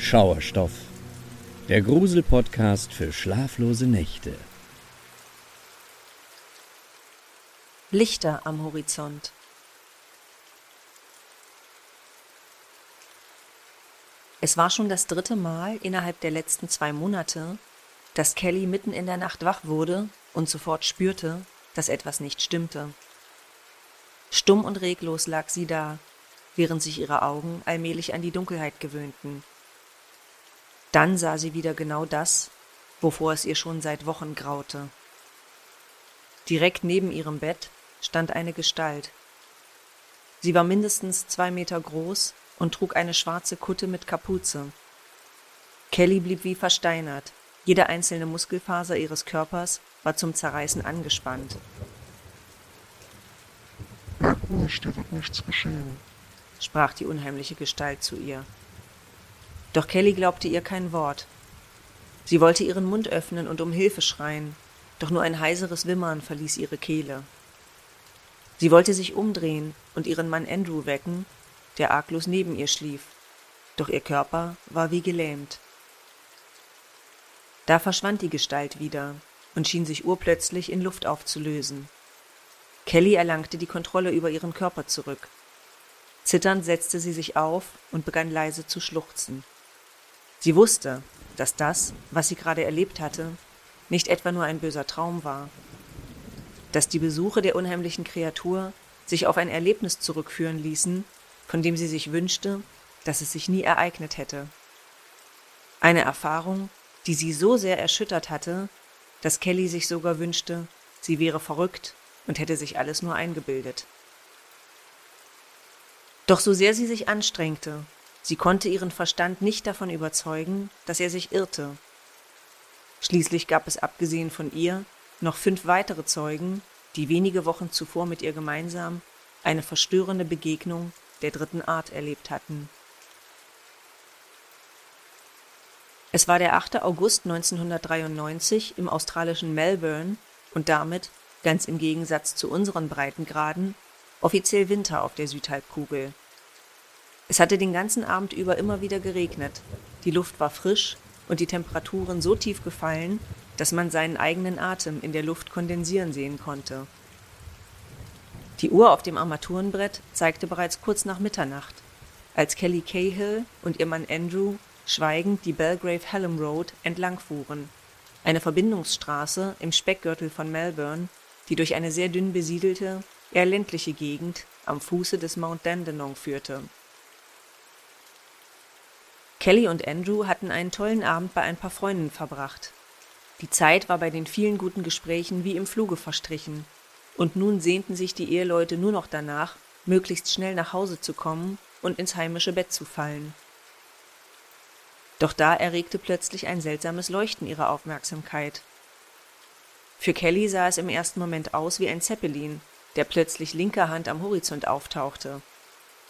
Schauerstoff, der Grusel-Podcast für schlaflose Nächte. Lichter am Horizont. Es war schon das dritte Mal innerhalb der letzten zwei Monate, dass Kelly mitten in der Nacht wach wurde und sofort spürte, dass etwas nicht stimmte. Stumm und reglos lag sie da, während sich ihre Augen allmählich an die Dunkelheit gewöhnten. Dann sah sie wieder genau das, wovor es ihr schon seit Wochen graute. Direkt neben ihrem Bett stand eine Gestalt. Sie war mindestens zwei Meter groß und trug eine schwarze Kutte mit Kapuze. Kelly blieb wie versteinert. Jede einzelne Muskelfaser ihres Körpers war zum Zerreißen angespannt. Bleib ruhig, dir wird nichts geschehen, sprach die unheimliche Gestalt zu ihr. Doch Kelly glaubte ihr kein Wort. Sie wollte ihren Mund öffnen und um Hilfe schreien, doch nur ein heiseres Wimmern verließ ihre Kehle. Sie wollte sich umdrehen und ihren Mann Andrew wecken, der arglos neben ihr schlief, doch ihr Körper war wie gelähmt. Da verschwand die Gestalt wieder und schien sich urplötzlich in Luft aufzulösen. Kelly erlangte die Kontrolle über ihren Körper zurück. Zitternd setzte sie sich auf und begann leise zu schluchzen. Sie wusste, dass das, was sie gerade erlebt hatte, nicht etwa nur ein böser Traum war, dass die Besuche der unheimlichen Kreatur sich auf ein Erlebnis zurückführen ließen, von dem sie sich wünschte, dass es sich nie ereignet hätte. Eine Erfahrung, die sie so sehr erschüttert hatte, dass Kelly sich sogar wünschte, sie wäre verrückt und hätte sich alles nur eingebildet. Doch so sehr sie sich anstrengte, Sie konnte ihren Verstand nicht davon überzeugen, dass er sich irrte. Schließlich gab es abgesehen von ihr noch fünf weitere Zeugen, die wenige Wochen zuvor mit ihr gemeinsam eine verstörende Begegnung der dritten Art erlebt hatten. Es war der 8. August 1993 im australischen Melbourne und damit, ganz im Gegensatz zu unseren Breitengraden, offiziell Winter auf der Südhalbkugel. Es hatte den ganzen Abend über immer wieder geregnet. Die Luft war frisch und die Temperaturen so tief gefallen, dass man seinen eigenen Atem in der Luft kondensieren sehen konnte. Die Uhr auf dem Armaturenbrett zeigte bereits kurz nach Mitternacht, als Kelly Cahill und ihr Mann Andrew schweigend die Belgrave Hallam Road entlangfuhren, eine Verbindungsstraße im Speckgürtel von Melbourne, die durch eine sehr dünn besiedelte, eher ländliche Gegend am Fuße des Mount Dandenong führte. Kelly und Andrew hatten einen tollen Abend bei ein paar Freunden verbracht. Die Zeit war bei den vielen guten Gesprächen wie im Fluge verstrichen, und nun sehnten sich die Eheleute nur noch danach, möglichst schnell nach Hause zu kommen und ins heimische Bett zu fallen. Doch da erregte plötzlich ein seltsames Leuchten ihre Aufmerksamkeit. Für Kelly sah es im ersten Moment aus wie ein Zeppelin, der plötzlich linker Hand am Horizont auftauchte.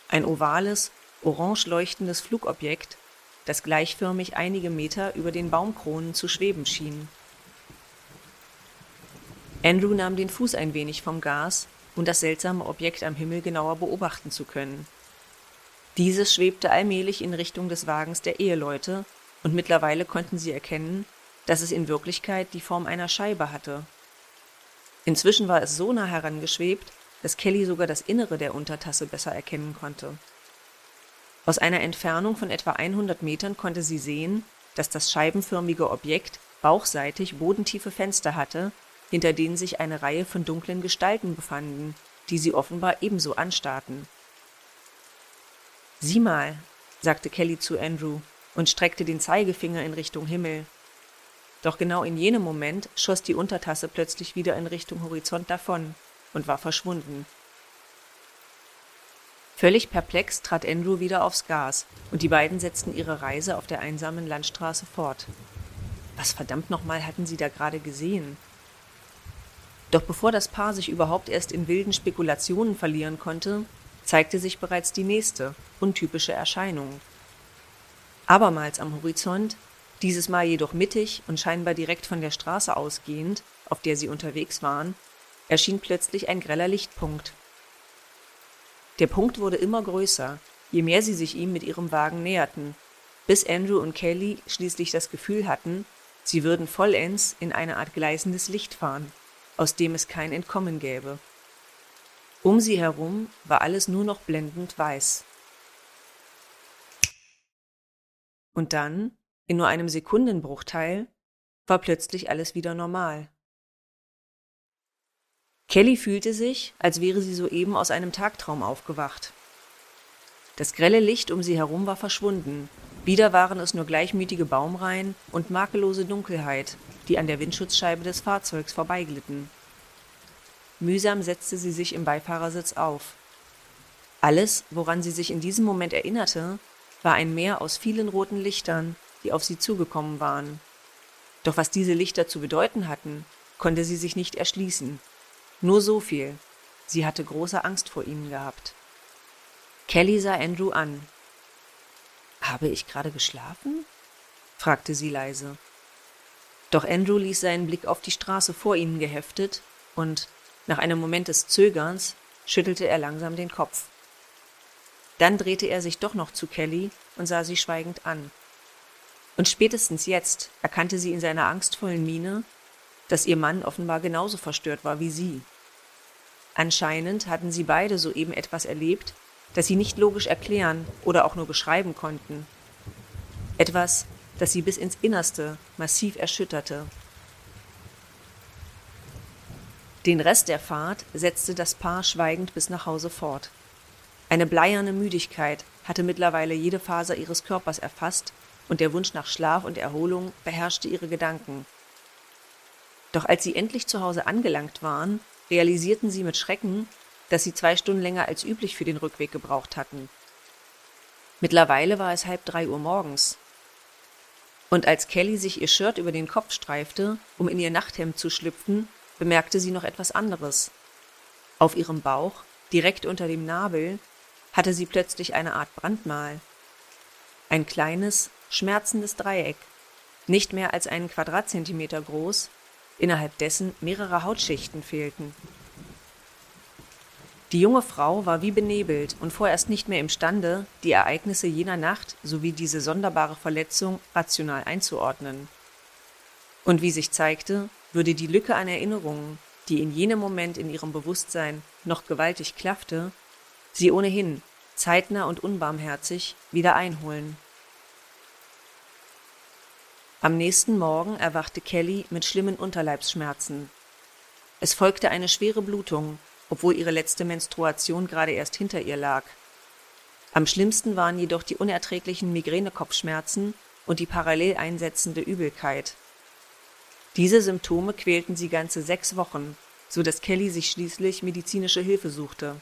Ein ovales, orange leuchtendes Flugobjekt, das gleichförmig einige Meter über den Baumkronen zu schweben schien. Andrew nahm den Fuß ein wenig vom Gas, um das seltsame Objekt am Himmel genauer beobachten zu können. Dieses schwebte allmählich in Richtung des Wagens der Eheleute, und mittlerweile konnten sie erkennen, dass es in Wirklichkeit die Form einer Scheibe hatte. Inzwischen war es so nah herangeschwebt, dass Kelly sogar das Innere der Untertasse besser erkennen konnte. Aus einer Entfernung von etwa 100 Metern konnte sie sehen, dass das scheibenförmige Objekt bauchseitig bodentiefe Fenster hatte, hinter denen sich eine Reihe von dunklen Gestalten befanden, die sie offenbar ebenso anstarrten. Sieh mal, sagte Kelly zu Andrew und streckte den Zeigefinger in Richtung Himmel. Doch genau in jenem Moment schoss die Untertasse plötzlich wieder in Richtung Horizont davon und war verschwunden. Völlig perplex trat Andrew wieder aufs Gas, und die beiden setzten ihre Reise auf der einsamen Landstraße fort. Was verdammt nochmal hatten sie da gerade gesehen? Doch bevor das Paar sich überhaupt erst in wilden Spekulationen verlieren konnte, zeigte sich bereits die nächste, untypische Erscheinung. Abermals am Horizont, dieses Mal jedoch mittig und scheinbar direkt von der Straße ausgehend, auf der sie unterwegs waren, erschien plötzlich ein greller Lichtpunkt, der Punkt wurde immer größer, je mehr sie sich ihm mit ihrem Wagen näherten, bis Andrew und Kelly schließlich das Gefühl hatten, sie würden vollends in eine Art gleißendes Licht fahren, aus dem es kein Entkommen gäbe. Um sie herum war alles nur noch blendend weiß. Und dann, in nur einem Sekundenbruchteil, war plötzlich alles wieder normal. Kelly fühlte sich, als wäre sie soeben aus einem Tagtraum aufgewacht. Das grelle Licht um sie herum war verschwunden. Wieder waren es nur gleichmütige Baumreihen und makellose Dunkelheit, die an der Windschutzscheibe des Fahrzeugs vorbeiglitten. Mühsam setzte sie sich im Beifahrersitz auf. Alles, woran sie sich in diesem Moment erinnerte, war ein Meer aus vielen roten Lichtern, die auf sie zugekommen waren. Doch was diese Lichter zu bedeuten hatten, konnte sie sich nicht erschließen. Nur so viel. Sie hatte große Angst vor ihnen gehabt. Kelly sah Andrew an. Habe ich gerade geschlafen? fragte sie leise. Doch Andrew ließ seinen Blick auf die Straße vor ihnen geheftet und, nach einem Moment des Zögerns, schüttelte er langsam den Kopf. Dann drehte er sich doch noch zu Kelly und sah sie schweigend an. Und spätestens jetzt erkannte sie in seiner angstvollen Miene, dass ihr Mann offenbar genauso verstört war wie sie. Anscheinend hatten sie beide soeben etwas erlebt, das sie nicht logisch erklären oder auch nur beschreiben konnten. Etwas, das sie bis ins Innerste massiv erschütterte. Den Rest der Fahrt setzte das Paar schweigend bis nach Hause fort. Eine bleierne Müdigkeit hatte mittlerweile jede Faser ihres Körpers erfasst, und der Wunsch nach Schlaf und Erholung beherrschte ihre Gedanken. Doch als sie endlich zu Hause angelangt waren, realisierten sie mit Schrecken, dass sie zwei Stunden länger als üblich für den Rückweg gebraucht hatten. Mittlerweile war es halb drei Uhr morgens. Und als Kelly sich ihr Shirt über den Kopf streifte, um in ihr Nachthemd zu schlüpfen, bemerkte sie noch etwas anderes. Auf ihrem Bauch, direkt unter dem Nabel, hatte sie plötzlich eine Art Brandmal. Ein kleines, schmerzendes Dreieck, nicht mehr als einen Quadratzentimeter groß, innerhalb dessen mehrere Hautschichten fehlten. Die junge Frau war wie benebelt und vorerst nicht mehr imstande, die Ereignisse jener Nacht sowie diese sonderbare Verletzung rational einzuordnen. Und wie sich zeigte, würde die Lücke an Erinnerungen, die in jenem Moment in ihrem Bewusstsein noch gewaltig klaffte, sie ohnehin zeitnah und unbarmherzig wieder einholen. Am nächsten Morgen erwachte Kelly mit schlimmen Unterleibsschmerzen. Es folgte eine schwere Blutung, obwohl ihre letzte Menstruation gerade erst hinter ihr lag. Am schlimmsten waren jedoch die unerträglichen Migränekopfschmerzen und die parallel einsetzende Übelkeit. Diese Symptome quälten sie ganze sechs Wochen, so dass Kelly sich schließlich medizinische Hilfe suchte.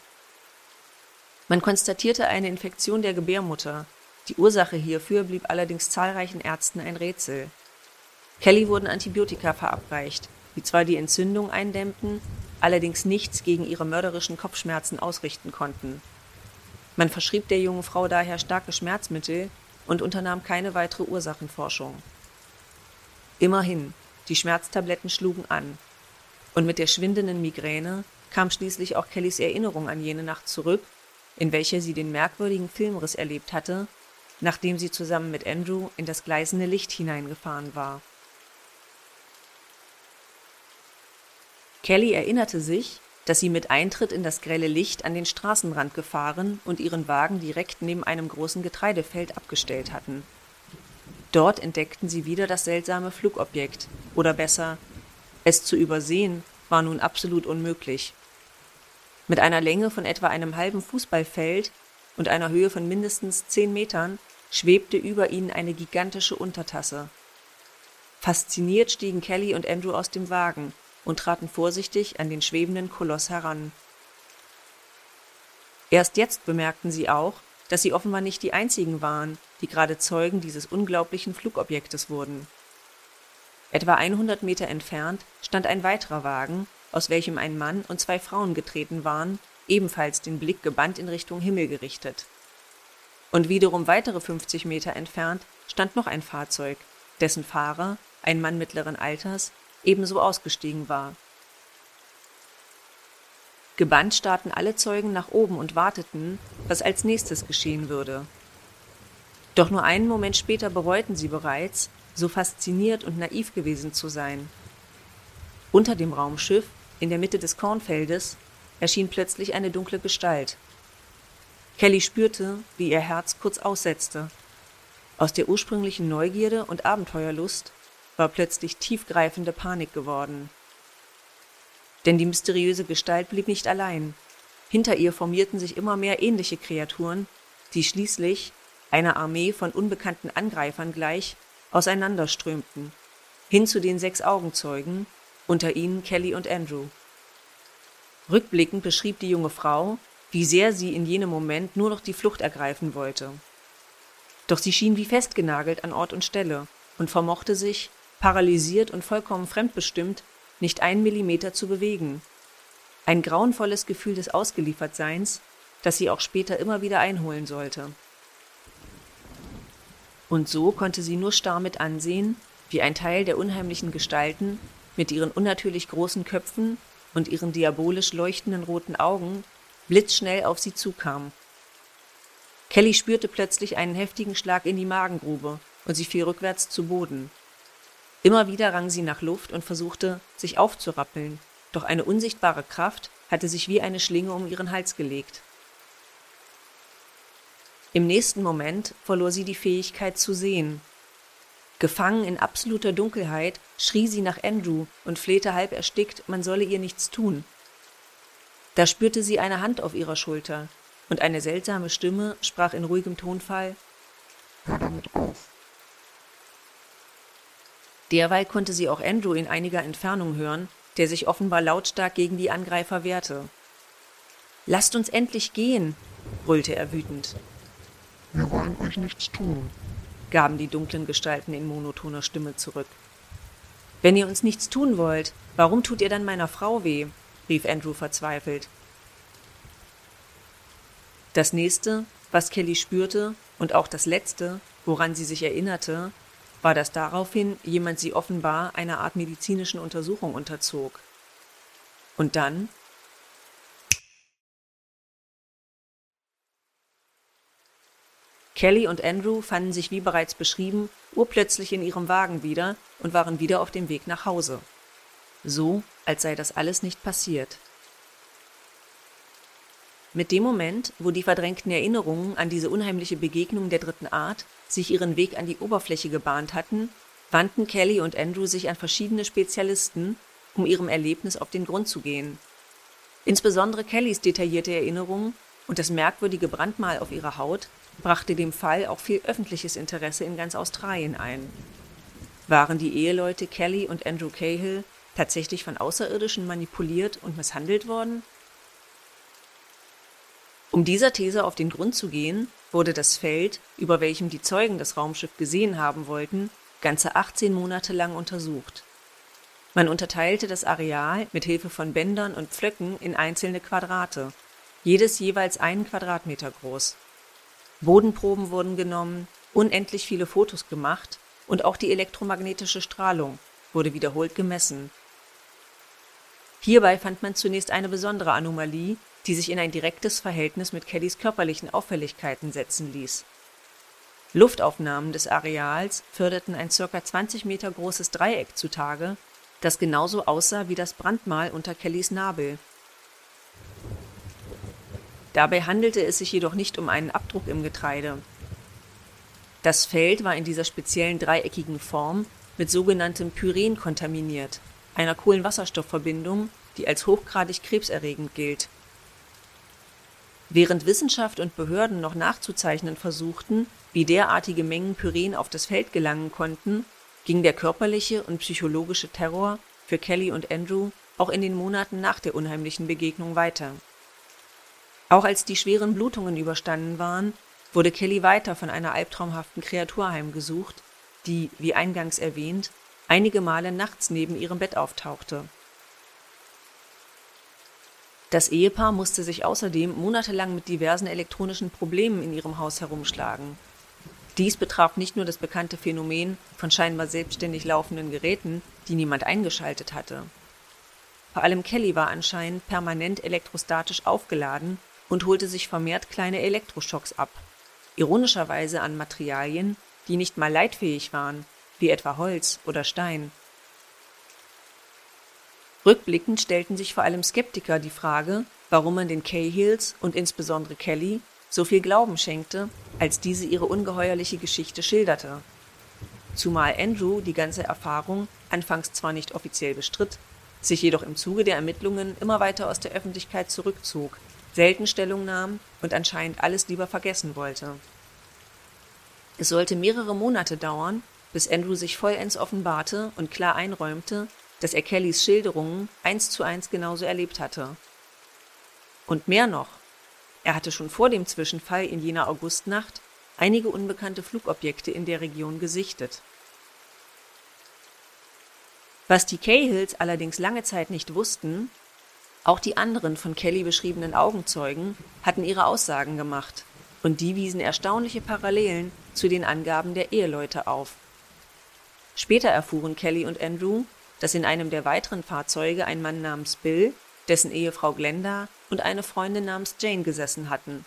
Man konstatierte eine Infektion der Gebärmutter, die Ursache hierfür blieb allerdings zahlreichen Ärzten ein Rätsel. Kelly wurden Antibiotika verabreicht, die zwar die Entzündung eindämmten, allerdings nichts gegen ihre mörderischen Kopfschmerzen ausrichten konnten. Man verschrieb der jungen Frau daher starke Schmerzmittel und unternahm keine weitere Ursachenforschung. Immerhin, die Schmerztabletten schlugen an. Und mit der schwindenden Migräne kam schließlich auch Kellys Erinnerung an jene Nacht zurück, in welcher sie den merkwürdigen Filmriss erlebt hatte, nachdem sie zusammen mit Andrew in das gleißende Licht hineingefahren war. Kelly erinnerte sich, dass sie mit Eintritt in das grelle Licht an den Straßenrand gefahren und ihren Wagen direkt neben einem großen Getreidefeld abgestellt hatten. Dort entdeckten sie wieder das seltsame Flugobjekt, oder besser, es zu übersehen war nun absolut unmöglich. Mit einer Länge von etwa einem halben Fußballfeld und einer Höhe von mindestens zehn Metern schwebte über ihnen eine gigantische Untertasse. Fasziniert stiegen Kelly und Andrew aus dem Wagen und traten vorsichtig an den schwebenden Koloss heran. Erst jetzt bemerkten sie auch, dass sie offenbar nicht die einzigen waren, die gerade Zeugen dieses unglaublichen Flugobjektes wurden. Etwa 100 Meter entfernt stand ein weiterer Wagen, aus welchem ein Mann und zwei Frauen getreten waren, ebenfalls den Blick gebannt in Richtung Himmel gerichtet. Und wiederum weitere 50 Meter entfernt stand noch ein Fahrzeug, dessen Fahrer, ein Mann mittleren Alters, ebenso ausgestiegen war. Gebannt starrten alle Zeugen nach oben und warteten, was als nächstes geschehen würde. Doch nur einen Moment später bereuten sie bereits, so fasziniert und naiv gewesen zu sein. Unter dem Raumschiff, in der Mitte des Kornfeldes, erschien plötzlich eine dunkle Gestalt. Kelly spürte, wie ihr Herz kurz aussetzte. Aus der ursprünglichen Neugierde und Abenteuerlust war plötzlich tiefgreifende Panik geworden. Denn die mysteriöse Gestalt blieb nicht allein. Hinter ihr formierten sich immer mehr ähnliche Kreaturen, die schließlich, einer Armee von unbekannten Angreifern gleich, auseinanderströmten, hin zu den sechs Augenzeugen, unter ihnen Kelly und Andrew. Rückblickend beschrieb die junge Frau, wie sehr sie in jenem Moment nur noch die Flucht ergreifen wollte. Doch sie schien wie festgenagelt an Ort und Stelle und vermochte sich, paralysiert und vollkommen fremdbestimmt, nicht einen Millimeter zu bewegen. Ein grauenvolles Gefühl des Ausgeliefertseins, das sie auch später immer wieder einholen sollte. Und so konnte sie nur starr mit ansehen, wie ein Teil der unheimlichen Gestalten mit ihren unnatürlich großen Köpfen und ihren diabolisch leuchtenden roten Augen blitzschnell auf sie zukam. Kelly spürte plötzlich einen heftigen Schlag in die Magengrube und sie fiel rückwärts zu Boden. Immer wieder rang sie nach Luft und versuchte, sich aufzurappeln, doch eine unsichtbare Kraft hatte sich wie eine Schlinge um ihren Hals gelegt. Im nächsten Moment verlor sie die Fähigkeit zu sehen. Gefangen in absoluter Dunkelheit schrie sie nach Andrew und flehte halb erstickt, man solle ihr nichts tun. Da spürte sie eine Hand auf ihrer Schulter, und eine seltsame Stimme sprach in ruhigem Tonfall Hör damit auf. Derweil konnte sie auch Andrew in einiger Entfernung hören, der sich offenbar lautstark gegen die Angreifer wehrte. Lasst uns endlich gehen, brüllte er wütend. Wir wollen euch nichts tun. gaben die dunklen Gestalten in monotoner Stimme zurück. Wenn ihr uns nichts tun wollt, warum tut ihr dann meiner Frau weh? Rief Andrew verzweifelt. Das nächste, was Kelly spürte, und auch das letzte, woran sie sich erinnerte, war, dass daraufhin jemand sie offenbar einer Art medizinischen Untersuchung unterzog. Und dann Kelly und Andrew fanden sich wie bereits beschrieben urplötzlich in ihrem Wagen wieder und waren wieder auf dem Weg nach Hause. So, als sei das alles nicht passiert. Mit dem Moment, wo die verdrängten Erinnerungen an diese unheimliche Begegnung der dritten Art sich ihren Weg an die Oberfläche gebahnt hatten, wandten Kelly und Andrew sich an verschiedene Spezialisten, um ihrem Erlebnis auf den Grund zu gehen. Insbesondere Kellys detaillierte Erinnerungen und das merkwürdige Brandmal auf ihrer Haut brachte dem Fall auch viel öffentliches Interesse in ganz Australien ein. Waren die Eheleute Kelly und Andrew Cahill tatsächlich von Außerirdischen manipuliert und misshandelt worden? Um dieser These auf den Grund zu gehen, wurde das Feld, über welchem die Zeugen das Raumschiff gesehen haben wollten, ganze 18 Monate lang untersucht. Man unterteilte das Areal mit Hilfe von Bändern und Pflöcken in einzelne Quadrate, jedes jeweils einen Quadratmeter groß. Bodenproben wurden genommen, unendlich viele Fotos gemacht und auch die elektromagnetische Strahlung wurde wiederholt gemessen. Hierbei fand man zunächst eine besondere Anomalie, die sich in ein direktes Verhältnis mit Kellys körperlichen Auffälligkeiten setzen ließ. Luftaufnahmen des Areals förderten ein ca. 20 Meter großes Dreieck zutage, das genauso aussah wie das Brandmal unter Kellys Nabel. Dabei handelte es sich jedoch nicht um einen Abdruck im Getreide. Das Feld war in dieser speziellen dreieckigen Form mit sogenanntem Pyren kontaminiert, einer Kohlenwasserstoffverbindung, die als hochgradig krebserregend gilt. Während Wissenschaft und Behörden noch nachzuzeichnen versuchten, wie derartige Mengen Pyren auf das Feld gelangen konnten, ging der körperliche und psychologische Terror für Kelly und Andrew auch in den Monaten nach der unheimlichen Begegnung weiter. Auch als die schweren Blutungen überstanden waren, wurde Kelly weiter von einer albtraumhaften Kreatur heimgesucht, die, wie eingangs erwähnt, einige Male nachts neben ihrem Bett auftauchte. Das Ehepaar musste sich außerdem monatelang mit diversen elektronischen Problemen in ihrem Haus herumschlagen. Dies betraf nicht nur das bekannte Phänomen von scheinbar selbstständig laufenden Geräten, die niemand eingeschaltet hatte. Vor allem Kelly war anscheinend permanent elektrostatisch aufgeladen und holte sich vermehrt kleine Elektroschocks ab. ironischerweise an Materialien, die nicht mal leitfähig waren, wie etwa Holz oder Stein. Rückblickend stellten sich vor allem Skeptiker die Frage, warum man den Cahills und insbesondere Kelly so viel Glauben schenkte, als diese ihre ungeheuerliche Geschichte schilderte. Zumal Andrew die ganze Erfahrung anfangs zwar nicht offiziell bestritt, sich jedoch im Zuge der Ermittlungen immer weiter aus der Öffentlichkeit zurückzog, selten Stellung nahm und anscheinend alles lieber vergessen wollte. Es sollte mehrere Monate dauern, bis Andrew sich vollends offenbarte und klar einräumte, dass er Kellys Schilderungen eins zu eins genauso erlebt hatte. Und mehr noch, er hatte schon vor dem Zwischenfall in jener Augustnacht einige unbekannte Flugobjekte in der Region gesichtet. Was die Cahills allerdings lange Zeit nicht wussten, auch die anderen von Kelly beschriebenen Augenzeugen hatten ihre Aussagen gemacht, und die wiesen erstaunliche Parallelen zu den Angaben der Eheleute auf. Später erfuhren Kelly und Andrew, dass in einem der weiteren Fahrzeuge ein Mann namens Bill, dessen Ehefrau Glenda und eine Freundin namens Jane gesessen hatten.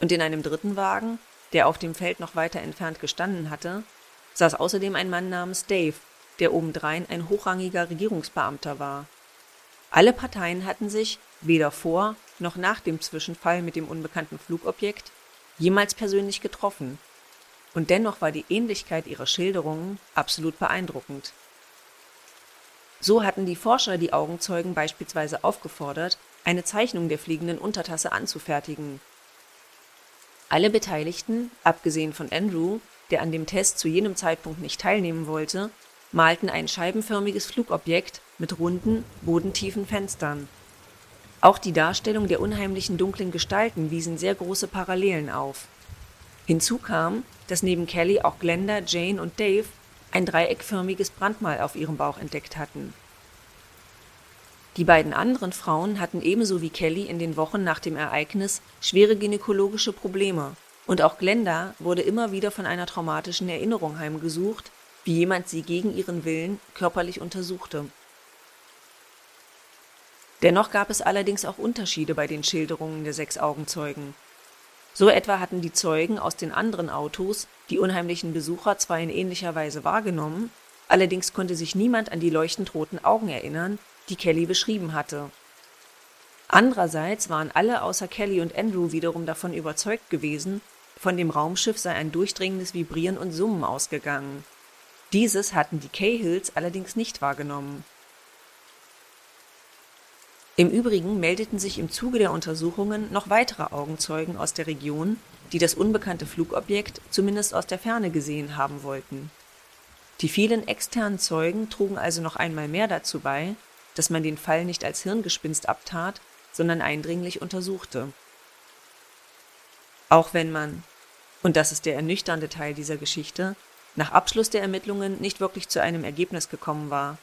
Und in einem dritten Wagen, der auf dem Feld noch weiter entfernt gestanden hatte, saß außerdem ein Mann namens Dave, der obendrein ein hochrangiger Regierungsbeamter war. Alle Parteien hatten sich, weder vor noch nach dem Zwischenfall mit dem unbekannten Flugobjekt, jemals persönlich getroffen, und dennoch war die Ähnlichkeit ihrer Schilderungen absolut beeindruckend. So hatten die Forscher die Augenzeugen beispielsweise aufgefordert, eine Zeichnung der fliegenden Untertasse anzufertigen. Alle Beteiligten, abgesehen von Andrew, der an dem Test zu jenem Zeitpunkt nicht teilnehmen wollte, malten ein scheibenförmiges Flugobjekt mit runden, bodentiefen Fenstern. Auch die Darstellung der unheimlichen dunklen Gestalten wiesen sehr große Parallelen auf. Hinzu kam, dass neben Kelly auch Glenda, Jane und Dave ein dreieckförmiges Brandmal auf ihrem Bauch entdeckt hatten. Die beiden anderen Frauen hatten ebenso wie Kelly in den Wochen nach dem Ereignis schwere gynäkologische Probleme, und auch Glenda wurde immer wieder von einer traumatischen Erinnerung heimgesucht, wie jemand sie gegen ihren Willen körperlich untersuchte. Dennoch gab es allerdings auch Unterschiede bei den Schilderungen der sechs Augenzeugen. So etwa hatten die Zeugen aus den anderen Autos die unheimlichen Besucher zwar in ähnlicher Weise wahrgenommen, allerdings konnte sich niemand an die leuchtend roten Augen erinnern, die Kelly beschrieben hatte. Andererseits waren alle außer Kelly und Andrew wiederum davon überzeugt gewesen, von dem Raumschiff sei ein durchdringendes Vibrieren und Summen ausgegangen. Dieses hatten die Cahills allerdings nicht wahrgenommen. Im Übrigen meldeten sich im Zuge der Untersuchungen noch weitere Augenzeugen aus der Region, die das unbekannte Flugobjekt zumindest aus der Ferne gesehen haben wollten. Die vielen externen Zeugen trugen also noch einmal mehr dazu bei, dass man den Fall nicht als Hirngespinst abtat, sondern eindringlich untersuchte. Auch wenn man, und das ist der ernüchternde Teil dieser Geschichte, nach Abschluss der Ermittlungen nicht wirklich zu einem Ergebnis gekommen war.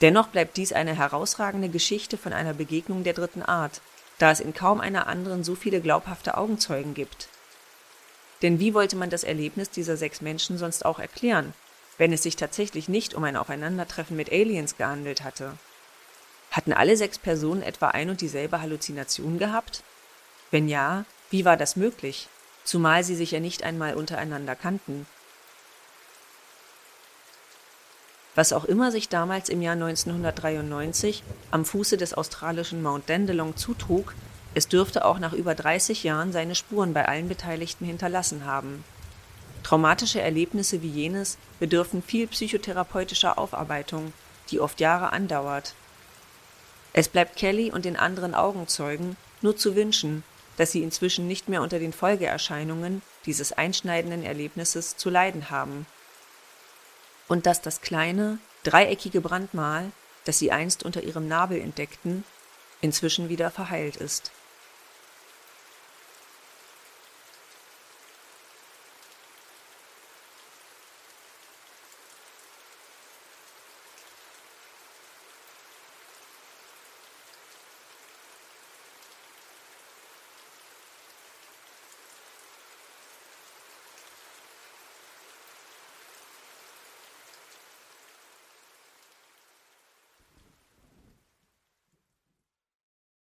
Dennoch bleibt dies eine herausragende Geschichte von einer Begegnung der dritten Art, da es in kaum einer anderen so viele glaubhafte Augenzeugen gibt. Denn wie wollte man das Erlebnis dieser sechs Menschen sonst auch erklären, wenn es sich tatsächlich nicht um ein Aufeinandertreffen mit Aliens gehandelt hatte? Hatten alle sechs Personen etwa ein und dieselbe Halluzination gehabt? Wenn ja, wie war das möglich, zumal sie sich ja nicht einmal untereinander kannten? Was auch immer sich damals im Jahr 1993 am Fuße des australischen Mount Dandelong zutrug, es dürfte auch nach über 30 Jahren seine Spuren bei allen Beteiligten hinterlassen haben. Traumatische Erlebnisse wie jenes bedürfen viel psychotherapeutischer Aufarbeitung, die oft Jahre andauert. Es bleibt Kelly und den anderen Augenzeugen nur zu wünschen, dass sie inzwischen nicht mehr unter den Folgeerscheinungen dieses einschneidenden Erlebnisses zu leiden haben und dass das kleine, dreieckige Brandmal, das sie einst unter ihrem Nabel entdeckten, inzwischen wieder verheilt ist